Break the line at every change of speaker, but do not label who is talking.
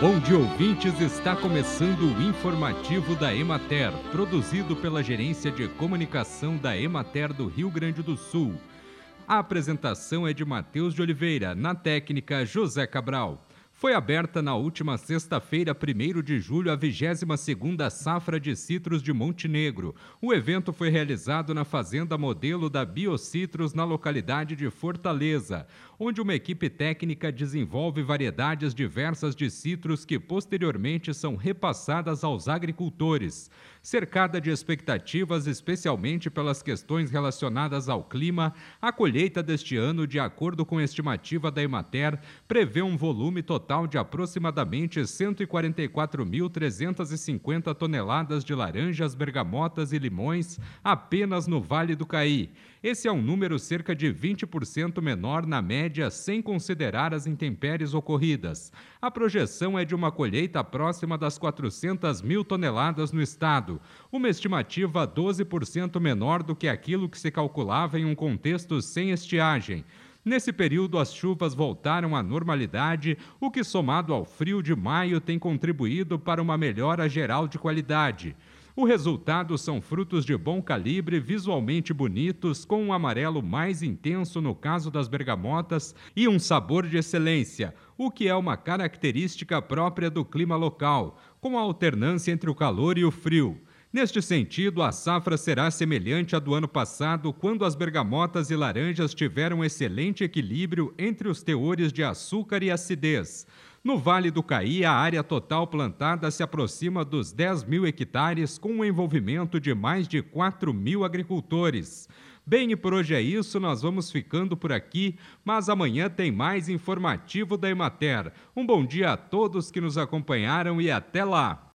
Bom dia, ouvintes. Está começando o informativo da Emater, produzido pela Gerência de Comunicação da Emater do Rio Grande do Sul. A apresentação é de Matheus de Oliveira, na técnica José Cabral. Foi aberta na última sexta-feira, 1 de julho, a 22ª Safra de Citros de Montenegro. O evento foi realizado na Fazenda Modelo da Biocitrus, na localidade de Fortaleza, onde uma equipe técnica desenvolve variedades diversas de citros que posteriormente são repassadas aos agricultores. Cercada de expectativas, especialmente pelas questões relacionadas ao clima, a colheita deste ano, de acordo com a estimativa da Emater, prevê um volume total de aproximadamente 144.350 toneladas de laranjas, bergamotas e limões apenas no Vale do Caí. Esse é um número cerca de 20% menor na média, sem considerar as intempéries ocorridas. A projeção é de uma colheita próxima das 400 mil toneladas no estado, uma estimativa 12% menor do que aquilo que se calculava em um contexto sem estiagem. Nesse período, as chuvas voltaram à normalidade, o que, somado ao frio de maio, tem contribuído para uma melhora geral de qualidade. O resultado são frutos de bom calibre, visualmente bonitos, com um amarelo mais intenso no caso das bergamotas e um sabor de excelência, o que é uma característica própria do clima local, com a alternância entre o calor e o frio. Neste sentido, a safra será semelhante à do ano passado, quando as bergamotas e laranjas tiveram excelente equilíbrio entre os teores de açúcar e acidez. No Vale do Caí, a área total plantada se aproxima dos 10 mil hectares, com o envolvimento de mais de 4 mil agricultores. Bem, e por hoje é isso, nós vamos ficando por aqui, mas amanhã tem mais informativo da Emater. Um bom dia a todos que nos acompanharam e até lá!